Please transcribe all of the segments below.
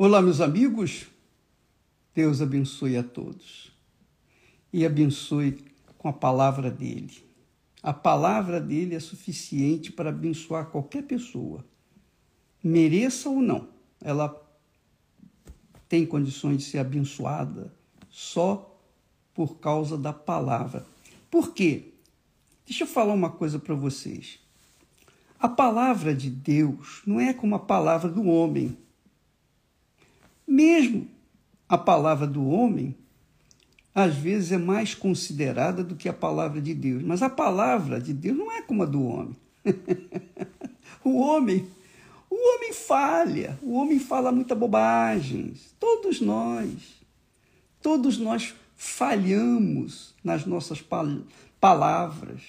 Olá, meus amigos. Deus abençoe a todos e abençoe com a palavra dele. A palavra dele é suficiente para abençoar qualquer pessoa, mereça ou não. Ela tem condições de ser abençoada só por causa da palavra. Por quê? Deixa eu falar uma coisa para vocês. A palavra de Deus não é como a palavra do homem. Mesmo a palavra do homem, às vezes é mais considerada do que a palavra de Deus. Mas a palavra de Deus não é como a do homem. o homem, o homem falha, o homem fala muita bobagens. Todos nós, todos nós falhamos nas nossas palavras.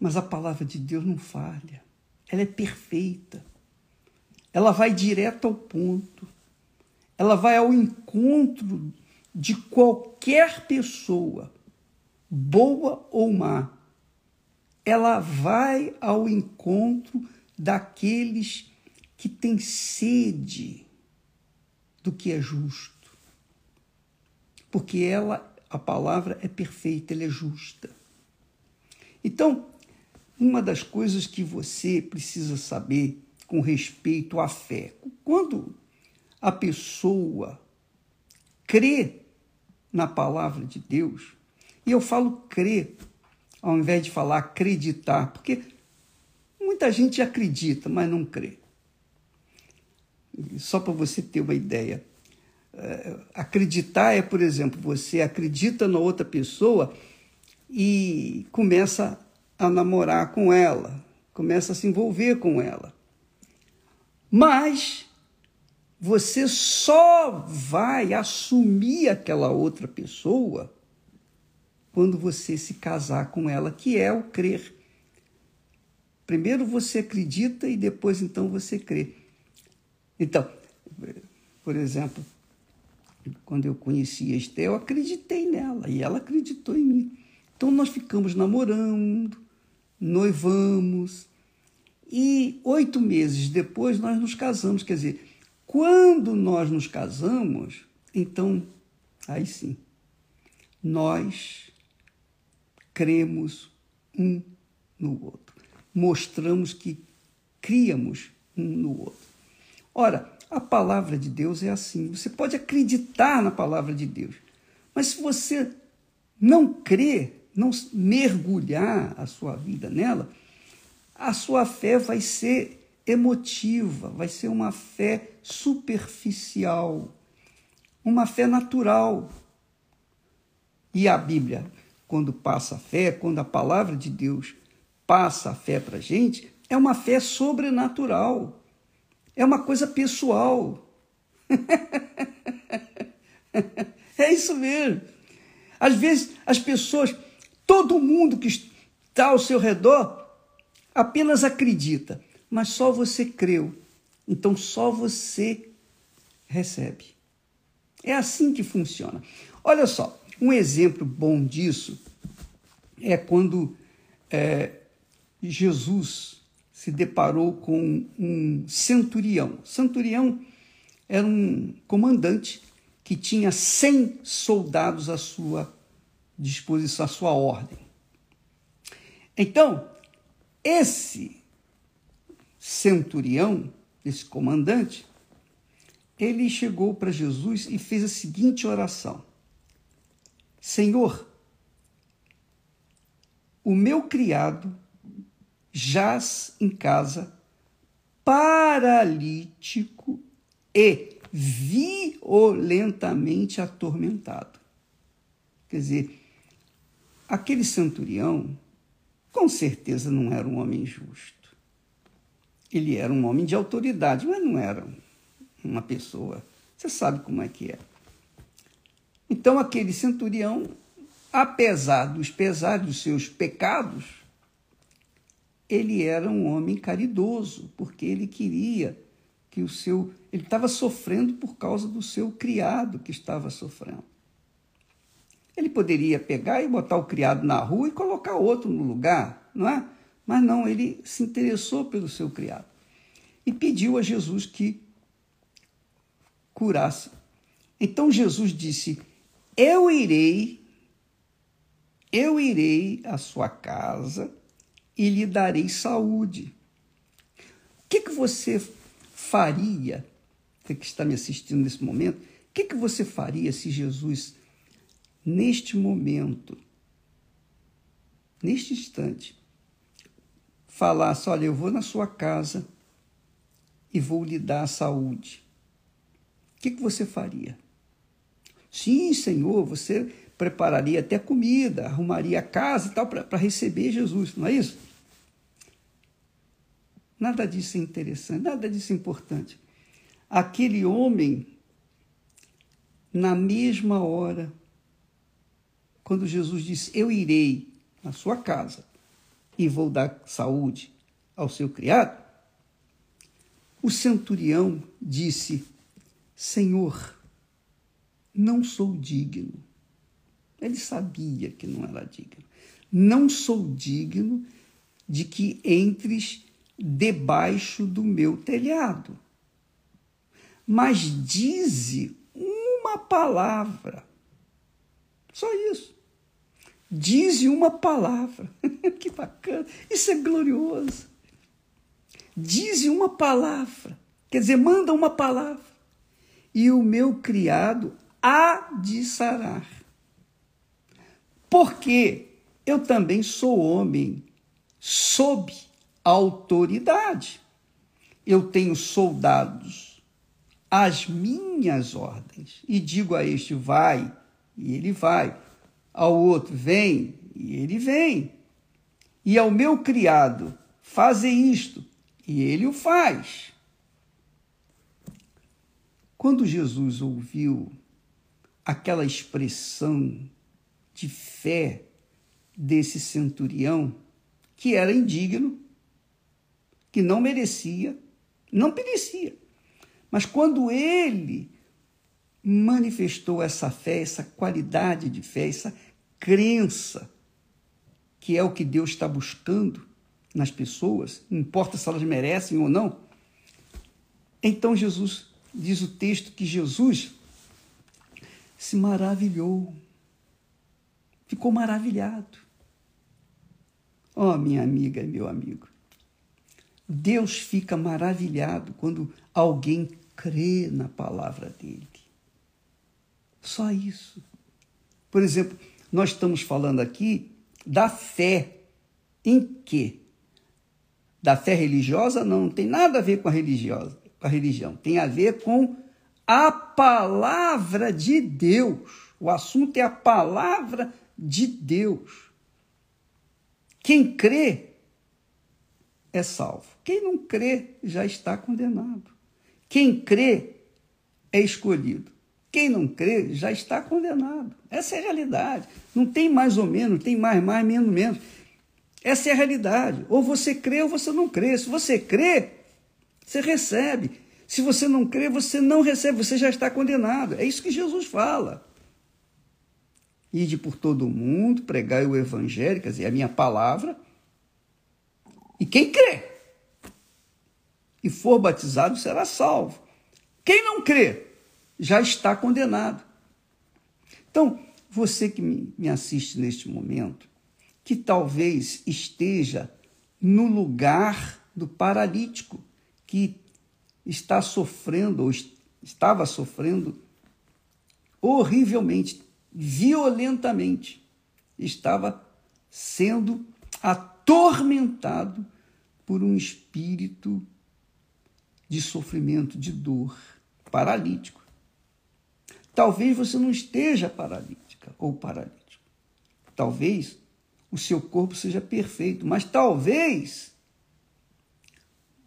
Mas a palavra de Deus não falha. Ela é perfeita. Ela vai direto ao ponto. Ela vai ao encontro de qualquer pessoa, boa ou má. Ela vai ao encontro daqueles que têm sede do que é justo. Porque ela, a palavra é perfeita, ela é justa. Então, uma das coisas que você precisa saber com respeito à fé, quando a pessoa crê na palavra de Deus, e eu falo crer, ao invés de falar acreditar, porque muita gente acredita, mas não crê. Só para você ter uma ideia. É, acreditar é, por exemplo, você acredita na outra pessoa e começa a namorar com ela, começa a se envolver com ela. Mas você só vai assumir aquela outra pessoa quando você se casar com ela, que é o crer. Primeiro você acredita e depois então você crê. Então, por exemplo, quando eu conheci a Esté, eu acreditei nela e ela acreditou em mim. Então nós ficamos namorando, noivamos e oito meses depois nós nos casamos. Quer dizer, quando nós nos casamos, então, aí sim, nós cremos um no outro. Mostramos que criamos um no outro. Ora, a palavra de Deus é assim. Você pode acreditar na palavra de Deus, mas se você não crer, não mergulhar a sua vida nela, a sua fé vai ser emotiva, vai ser uma fé superficial, uma fé natural. E a Bíblia, quando passa a fé, quando a palavra de Deus passa a fé para a gente, é uma fé sobrenatural, é uma coisa pessoal. é isso mesmo. Às vezes as pessoas, todo mundo que está ao seu redor, apenas acredita mas só você creu. Então só você recebe. É assim que funciona. Olha só, um exemplo bom disso é quando é, Jesus se deparou com um centurião. Centurião era um comandante que tinha 100 soldados à sua disposição, à sua ordem. Então, esse centurião, esse comandante, ele chegou para Jesus e fez a seguinte oração: Senhor, o meu criado jaz em casa paralítico e violentamente atormentado. Quer dizer, aquele centurião com certeza não era um homem justo. Ele era um homem de autoridade, mas não era uma pessoa. Você sabe como é que é. Então, aquele centurião, apesar dos pesares dos seus pecados, ele era um homem caridoso, porque ele queria que o seu. Ele estava sofrendo por causa do seu criado que estava sofrendo. Ele poderia pegar e botar o criado na rua e colocar outro no lugar, não é? Mas não, ele se interessou pelo seu criado e pediu a Jesus que curasse. Então Jesus disse: Eu irei, eu irei à sua casa e lhe darei saúde. O que, que você faria, você que está me assistindo nesse momento, o que, que você faria se Jesus, neste momento, neste instante, falasse: Olha, eu vou na sua casa e vou lhe dar a saúde? O que, que você faria? Sim, Senhor, você prepararia até comida, arrumaria a casa e tal para receber Jesus, não é isso? Nada disso é interessante, nada disso é importante. Aquele homem, na mesma hora, quando Jesus disse: Eu irei na sua casa e vou dar saúde ao seu criado, o centurião disse: Senhor, não sou digno. Ele sabia que não era digno. Não sou digno de que entres debaixo do meu telhado. Mas dize uma palavra. Só isso. Dize uma palavra. que bacana. Isso é glorioso. Dize uma palavra. Quer dizer, manda uma palavra. E o meu criado há de sarar. Porque eu também sou homem sob autoridade. Eu tenho soldados às minhas ordens e digo a este vai e ele vai, ao outro vem e ele vem, e ao meu criado faze isto e ele o faz. Quando Jesus ouviu aquela expressão de fé desse centurião, que era indigno, que não merecia, não merecia. Mas quando ele manifestou essa fé, essa qualidade de fé, essa crença, que é o que Deus está buscando nas pessoas, não importa se elas merecem ou não. Então Jesus, diz o texto que Jesus se maravilhou, ficou maravilhado. Oh, minha amiga e meu amigo, Deus fica maravilhado quando alguém crê na palavra dele. Só isso. Por exemplo, nós estamos falando aqui da fé. Em quê? Da fé religiosa? Não, não tem nada a ver com a, religiosa, com a religião. Tem a ver com a palavra de Deus. O assunto é a palavra de Deus. Quem crê é salvo. Quem não crê já está condenado. Quem crê é escolhido. Quem não crê já está condenado. Essa é a realidade. Não tem mais ou menos, tem mais, mais, menos, menos. Essa é a realidade. Ou você crê ou você não crê. Se você crê, você recebe. Se você não crê, você não recebe, você já está condenado. É isso que Jesus fala. Ide por todo o mundo, pregai o evangelho, quer dizer, a minha palavra, e quem crê e for batizado será salvo. Quem não crê já está condenado. Então, você que me assiste neste momento, que talvez esteja no lugar do paralítico que está sofrendo ou estava sofrendo horrivelmente, violentamente, estava sendo atormentado por um espírito de sofrimento, de dor, paralítico. Talvez você não esteja paralítica ou paralítico. Talvez o seu corpo seja perfeito, mas talvez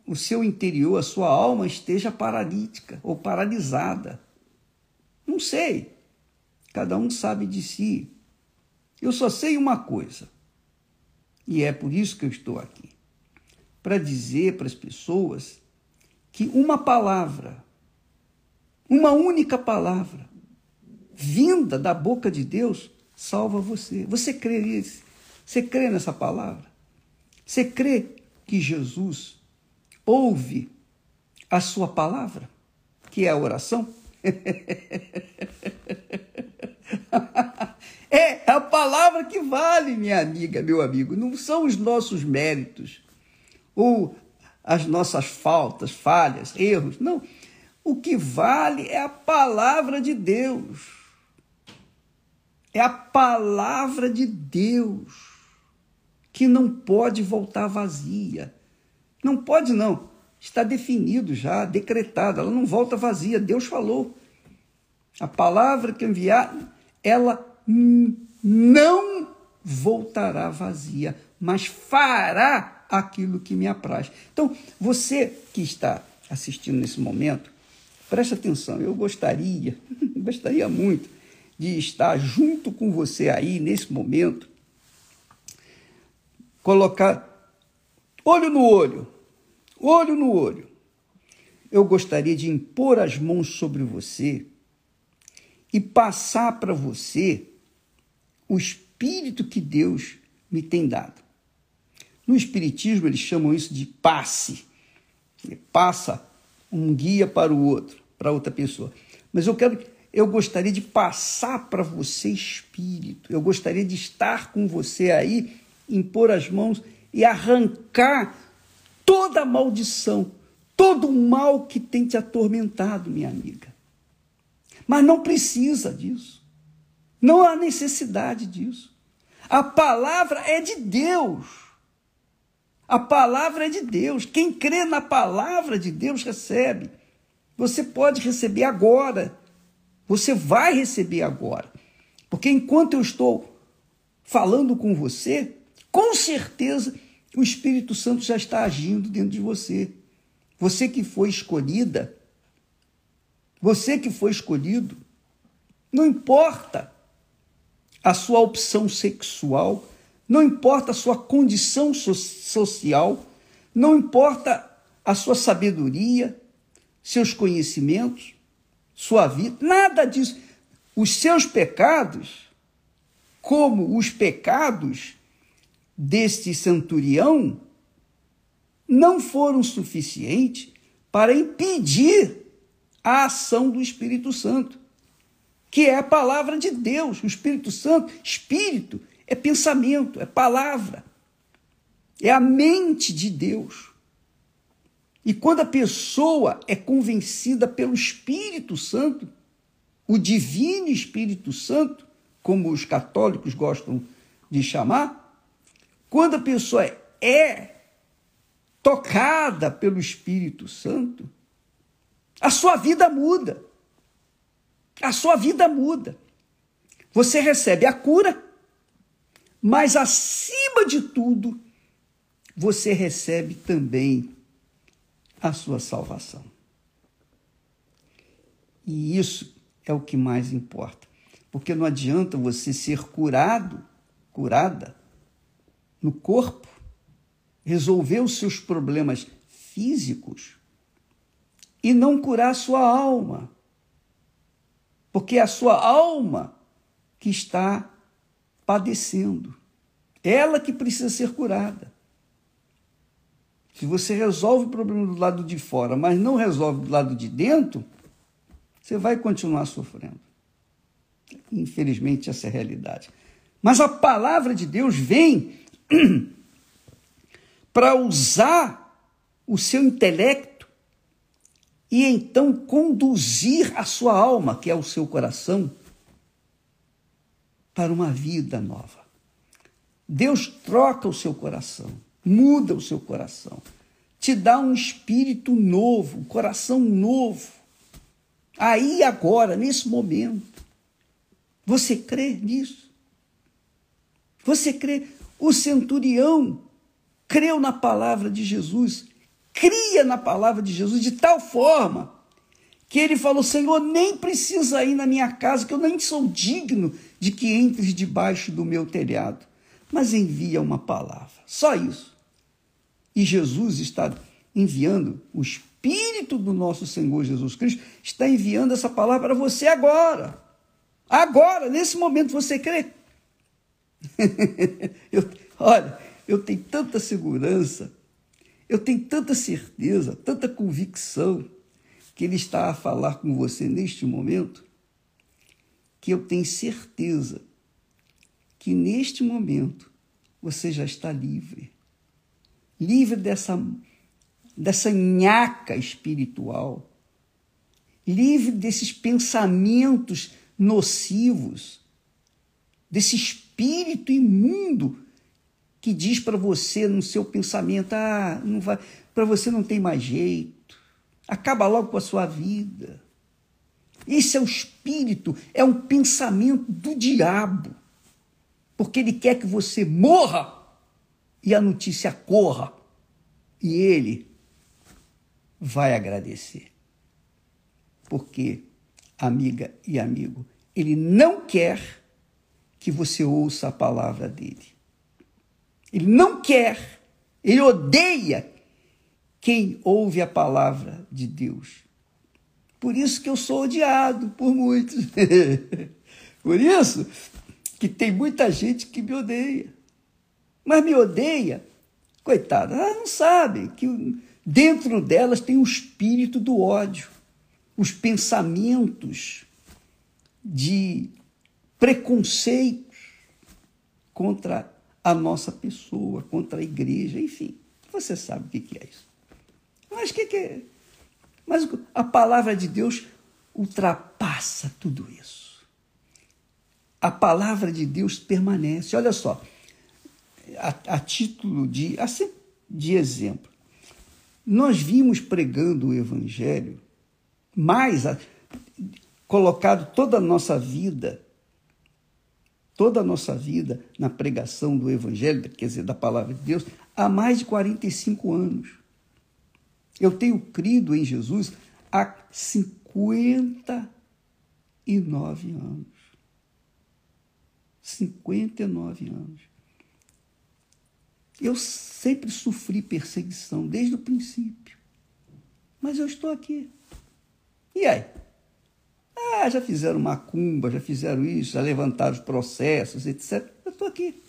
o seu interior, a sua alma esteja paralítica ou paralisada. Não sei. Cada um sabe de si. Eu só sei uma coisa. E é por isso que eu estou aqui para dizer para as pessoas que uma palavra, uma única palavra, vinda da boca de Deus, salva você. Você crê nisso? Você crê nessa palavra? Você crê que Jesus ouve a sua palavra, que é a oração? é a palavra que vale, minha amiga, meu amigo. Não são os nossos méritos ou as nossas faltas, falhas, erros. Não. O que vale é a palavra de Deus. É a palavra de Deus que não pode voltar vazia. Não pode, não. Está definido já, decretado. Ela não volta vazia. Deus falou. A palavra que enviar, ela não voltará vazia, mas fará aquilo que me apraz. Então, você que está assistindo nesse momento, preste atenção. Eu gostaria, gostaria muito de estar junto com você aí nesse momento, colocar olho no olho, olho no olho. Eu gostaria de impor as mãos sobre você e passar para você o espírito que Deus me tem dado. No Espiritismo, eles chamam isso de passe. Ele passa um guia para o outro, para outra pessoa. Mas eu quero, eu gostaria de passar para você espírito. Eu gostaria de estar com você aí, impor as mãos e arrancar toda a maldição, todo o mal que tem te atormentado, minha amiga. Mas não precisa disso. Não há necessidade disso. A palavra é de Deus. A palavra é de Deus. Quem crê na palavra de Deus recebe. Você pode receber agora. Você vai receber agora. Porque enquanto eu estou falando com você, com certeza o Espírito Santo já está agindo dentro de você. Você que foi escolhida você que foi escolhido, não importa a sua opção sexual, não importa a sua condição so social, não importa a sua sabedoria, seus conhecimentos, sua vida, nada disso. Os seus pecados, como os pecados deste centurião, não foram suficientes para impedir a ação do Espírito Santo, que é a palavra de Deus. O Espírito Santo, espírito, é pensamento, é palavra, é a mente de Deus. E quando a pessoa é convencida pelo Espírito Santo, o Divino Espírito Santo, como os católicos gostam de chamar, quando a pessoa é tocada pelo Espírito Santo, a sua vida muda. A sua vida muda. Você recebe a cura, mas acima de tudo, você recebe também a sua salvação. E isso é o que mais importa. Porque não adianta você ser curado, curada, no corpo, resolver os seus problemas físicos e não curar a sua alma. Porque é a sua alma que está padecendo. Ela que precisa ser curada. Se você resolve o problema do lado de fora, mas não resolve do lado de dentro, você vai continuar sofrendo. Infelizmente, essa é a realidade. Mas a palavra de Deus vem para usar o seu intelecto e então conduzir a sua alma, que é o seu coração, para uma vida nova. Deus troca o seu coração, muda o seu coração, te dá um espírito novo, um coração novo. Aí agora, nesse momento, você crê nisso? Você crê? O centurião creu na palavra de Jesus cria na palavra de Jesus de tal forma que ele falou: Senhor, nem precisa ir na minha casa, que eu nem sou digno de que entres debaixo do meu telhado, mas envia uma palavra. Só isso. E Jesus está enviando, o Espírito do nosso Senhor Jesus Cristo está enviando essa palavra para você agora. Agora, nesse momento, você crê? eu, olha, eu tenho tanta segurança eu tenho tanta certeza, tanta convicção, que Ele está a falar com você neste momento, que eu tenho certeza que neste momento você já está livre. Livre dessa, dessa nhaca espiritual. Livre desses pensamentos nocivos, desse espírito imundo que diz para você no seu pensamento: ah, não vai, para você não tem mais jeito, acaba logo com a sua vida. Esse é o espírito, é um pensamento do diabo, porque ele quer que você morra e a notícia corra, e ele vai agradecer. Porque, amiga e amigo, ele não quer que você ouça a palavra dele. Ele não quer, ele odeia quem ouve a palavra de Deus. Por isso que eu sou odiado por muitos. por isso que tem muita gente que me odeia. Mas me odeia, coitada, elas não sabem que dentro delas tem o espírito do ódio, os pensamentos de preconceitos contra a nossa pessoa, contra a igreja, enfim. Você sabe o que é isso. Mas o que é? Mas a palavra de Deus ultrapassa tudo isso. A palavra de Deus permanece. Olha só, a, a título de, assim, de exemplo, nós vimos pregando o Evangelho, mais a, colocado toda a nossa vida toda a nossa vida na pregação do Evangelho, quer dizer, da palavra de Deus, há mais de 45 anos. Eu tenho crido em Jesus há 59 anos. 59 anos. Eu sempre sofri perseguição, desde o princípio. Mas eu estou aqui. E aí? Ah, já fizeram macumba, já fizeram isso, já levantaram os processos, etc. Eu estou aqui.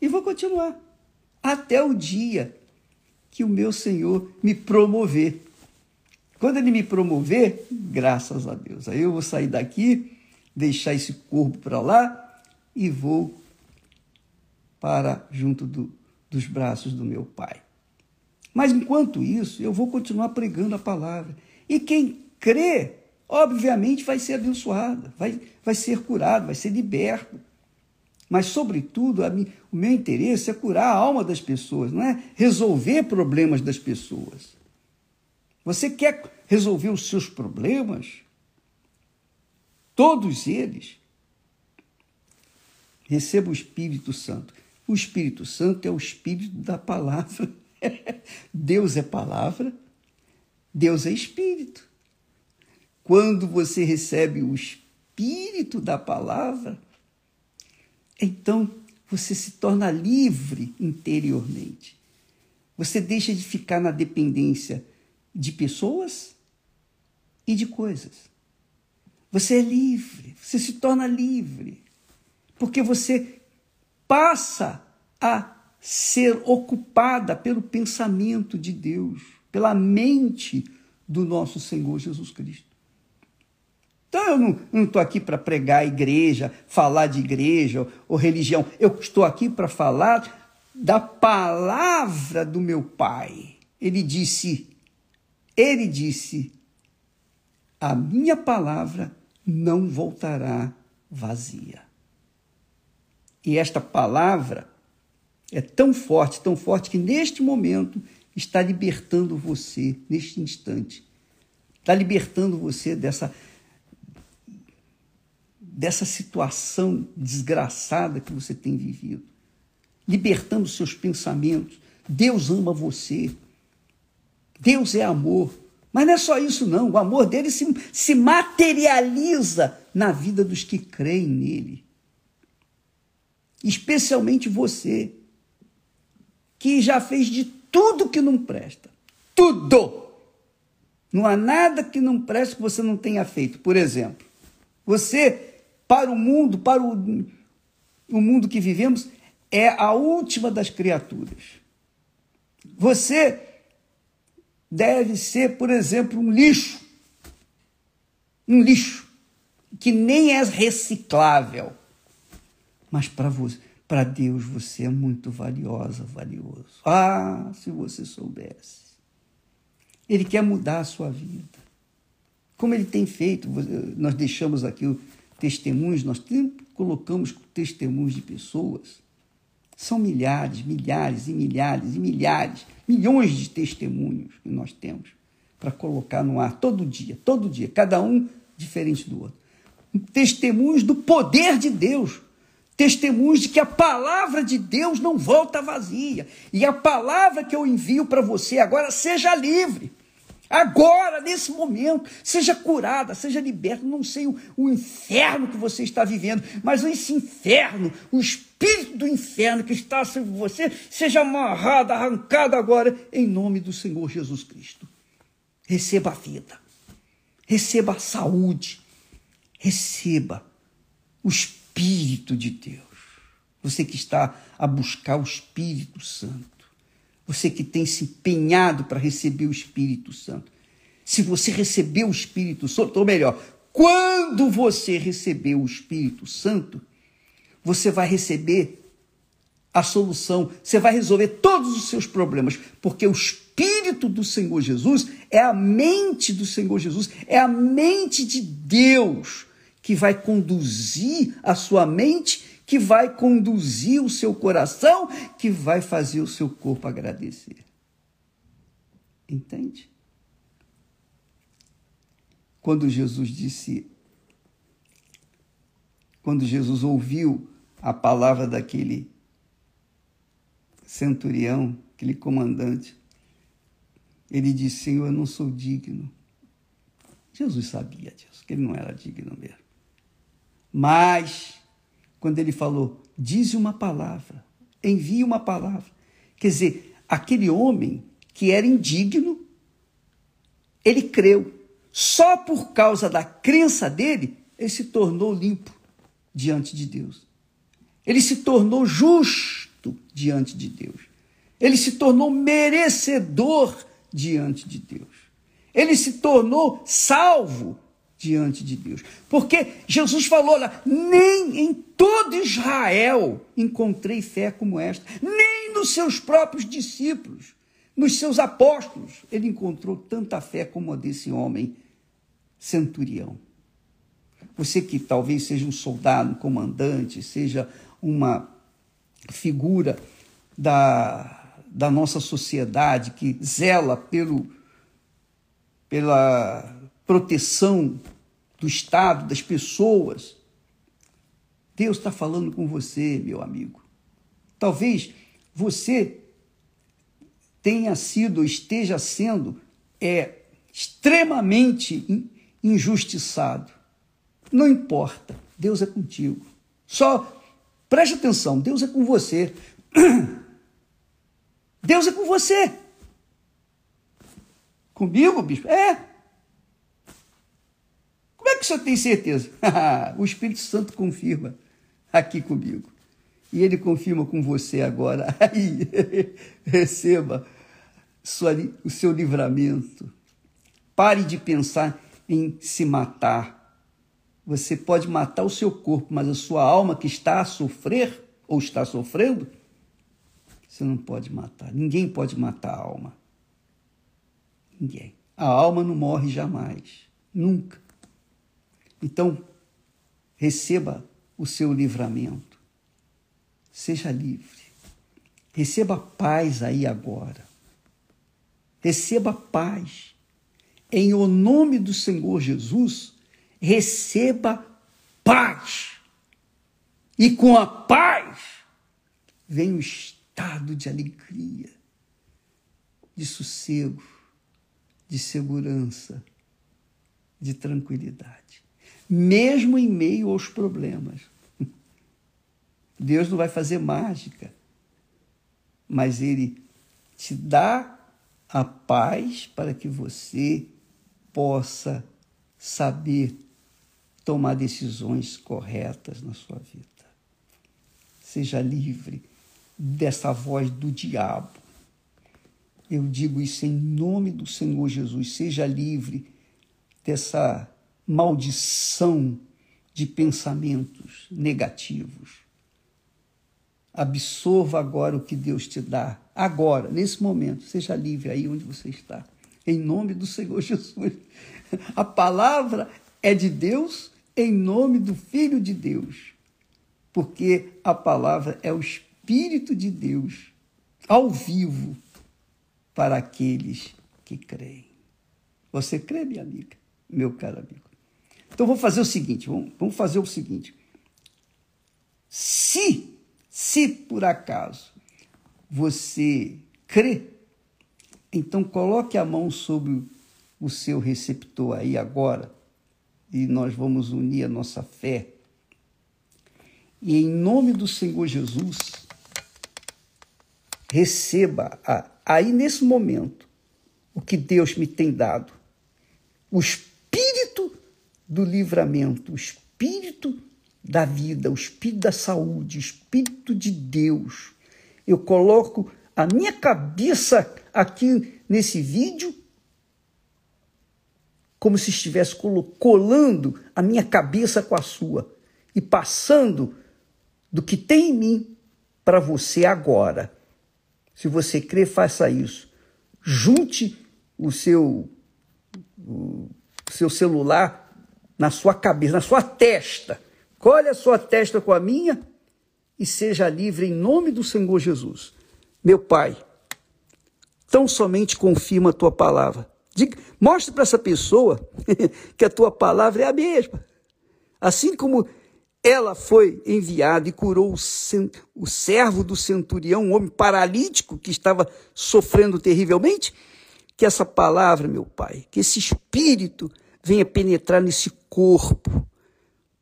E vou continuar. Até o dia que o meu Senhor me promover. Quando ele me promover, graças a Deus, aí eu vou sair daqui, deixar esse corpo para lá e vou para junto do, dos braços do meu Pai. Mas enquanto isso, eu vou continuar pregando a palavra. E quem crê obviamente vai ser abençoado, vai, vai ser curado, vai ser liberto. Mas, sobretudo, mim, o meu interesse é curar a alma das pessoas, não é resolver problemas das pessoas. Você quer resolver os seus problemas? Todos eles. Receba o Espírito Santo. O Espírito Santo é o Espírito da palavra. Deus é palavra, Deus é Espírito. Quando você recebe o espírito da palavra, então você se torna livre interiormente. Você deixa de ficar na dependência de pessoas e de coisas. Você é livre, você se torna livre, porque você passa a ser ocupada pelo pensamento de Deus, pela mente do nosso Senhor Jesus Cristo. Então eu não estou aqui para pregar a igreja, falar de igreja ou, ou religião. Eu estou aqui para falar da palavra do meu pai. Ele disse, ele disse, a minha palavra não voltará vazia. E esta palavra é tão forte, tão forte, que neste momento está libertando você, neste instante. Está libertando você dessa dessa situação desgraçada que você tem vivido, libertando seus pensamentos. Deus ama você. Deus é amor. Mas não é só isso, não. O amor dele se, se materializa na vida dos que creem nele. Especialmente você, que já fez de tudo que não presta. Tudo! Não há nada que não preste que você não tenha feito. Por exemplo, você para o mundo, para o, o mundo que vivemos, é a última das criaturas. Você deve ser, por exemplo, um lixo um lixo, que nem é reciclável. Mas para você, para Deus você é muito valiosa, valioso. Ah, se você soubesse. Ele quer mudar a sua vida. Como ele tem feito, nós deixamos aqui testemunhos, nós colocamos testemunhos de pessoas. São milhares, milhares e milhares e milhares, milhões de testemunhos que nós temos para colocar no ar todo dia, todo dia, cada um diferente do outro. Testemunhos do poder de Deus, testemunhos de que a palavra de Deus não volta vazia. E a palavra que eu envio para você agora seja livre. Agora, nesse momento, seja curada, seja liberta. Não sei o, o, inferno que você está vivendo, mas esse inferno, o espírito do inferno que está sobre você, seja amarrado, arrancado agora, em nome do Senhor Jesus Cristo. Receba a vida, receba a saúde, receba o Espírito de Deus. Você que está a buscar o Espírito Santo. Você que tem se empenhado para receber o Espírito Santo. Se você recebeu o Espírito Santo, ou melhor, quando você recebeu o Espírito Santo, você vai receber a solução, você vai resolver todos os seus problemas, porque o Espírito do Senhor Jesus é a mente do Senhor Jesus, é a mente de Deus que vai conduzir a sua mente que vai conduzir o seu coração, que vai fazer o seu corpo agradecer. Entende? Quando Jesus disse, quando Jesus ouviu a palavra daquele centurião, aquele comandante, ele disse: Senhor, eu não sou digno. Jesus sabia disso, que ele não era digno mesmo. Mas quando ele falou: dize uma palavra, envie uma palavra. Quer dizer, aquele homem que era indigno, ele creu. Só por causa da crença dele, ele se tornou limpo diante de Deus. Ele se tornou justo diante de Deus. Ele se tornou merecedor diante de Deus. Ele se tornou salvo diante de Deus. Porque Jesus falou lá: nem em todo Israel encontrei fé como esta, nem nos seus próprios discípulos, nos seus apóstolos, ele encontrou tanta fé como a desse homem centurião. Você que talvez seja um soldado, um comandante, seja uma figura da, da nossa sociedade que zela pelo, pela proteção do Estado, das pessoas. Deus está falando com você, meu amigo. Talvez você tenha sido, esteja sendo é, extremamente injustiçado. Não importa, Deus é contigo. Só preste atenção, Deus é com você. Deus é com você. Comigo, bispo? É que o senhor tem certeza? o Espírito Santo confirma aqui comigo. E ele confirma com você agora. Aí, receba sua, o seu livramento. Pare de pensar em se matar. Você pode matar o seu corpo, mas a sua alma que está a sofrer ou está sofrendo, você não pode matar. Ninguém pode matar a alma. Ninguém. A alma não morre jamais. Nunca. Então, receba o seu livramento. Seja livre. Receba paz aí agora. Receba paz. Em o nome do Senhor Jesus, receba paz. E com a paz vem o estado de alegria, de sossego, de segurança, de tranquilidade mesmo em meio aos problemas. Deus não vai fazer mágica, mas Ele te dá a paz para que você possa saber tomar decisões corretas na sua vida. Seja livre dessa voz do diabo. Eu digo isso em nome do Senhor Jesus. Seja livre dessa maldição de pensamentos negativos. Absorva agora o que Deus te dá, agora, nesse momento. Seja livre aí onde você está. Em nome do Senhor Jesus. A palavra é de Deus em nome do Filho de Deus. Porque a palavra é o Espírito de Deus ao vivo para aqueles que creem. Você crê, minha amiga, meu caro amigo? Então vou fazer o seguinte, vamos fazer o seguinte. Se, se por acaso você crê, então coloque a mão sobre o seu receptor aí agora e nós vamos unir a nossa fé. E em nome do Senhor Jesus, receba aí nesse momento o que Deus me tem dado. O espírito do livramento, o espírito da vida, o espírito da saúde, o espírito de Deus. Eu coloco a minha cabeça aqui nesse vídeo como se estivesse colando a minha cabeça com a sua e passando do que tem em mim para você agora. Se você crê, faça isso. Junte o seu, o seu celular na sua cabeça, na sua testa. Colhe a sua testa com a minha e seja livre em nome do Senhor Jesus. Meu Pai, tão somente confirma a tua palavra. Diga, mostre para essa pessoa que a tua palavra é a mesma. Assim como ela foi enviada e curou o, servo do centurião, um homem paralítico que estava sofrendo terrivelmente. Que essa palavra, meu Pai, que esse espírito venha penetrar nesse corpo,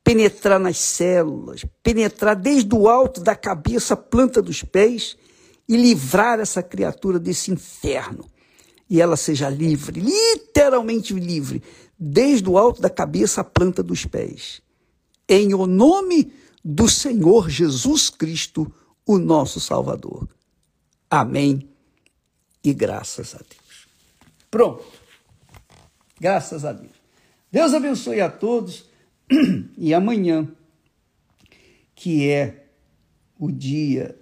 penetrar nas células, penetrar desde o alto da cabeça à planta dos pés e livrar essa criatura desse inferno. E ela seja livre, literalmente livre, desde o alto da cabeça à planta dos pés em o nome do Senhor Jesus Cristo, o nosso Salvador. Amém e graças a Deus. Pronto. Graças a Deus. Deus abençoe a todos e amanhã, que é o dia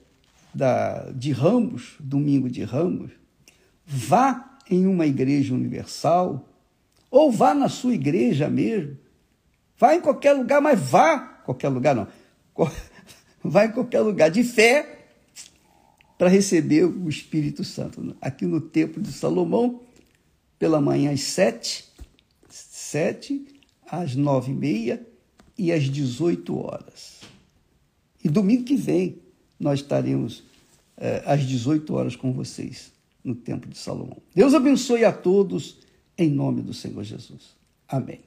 da, de Ramos, domingo de Ramos, vá em uma igreja universal ou vá na sua igreja mesmo Vá em qualquer lugar, mas vá. Qualquer lugar não. Vá em qualquer lugar de fé para receber o Espírito Santo. Aqui no Templo de Salomão, pela manhã às sete, sete, às nove e meia e às dezoito horas. E domingo que vem nós estaremos é, às 18 horas com vocês no Templo de Salomão. Deus abençoe a todos em nome do Senhor Jesus. Amém.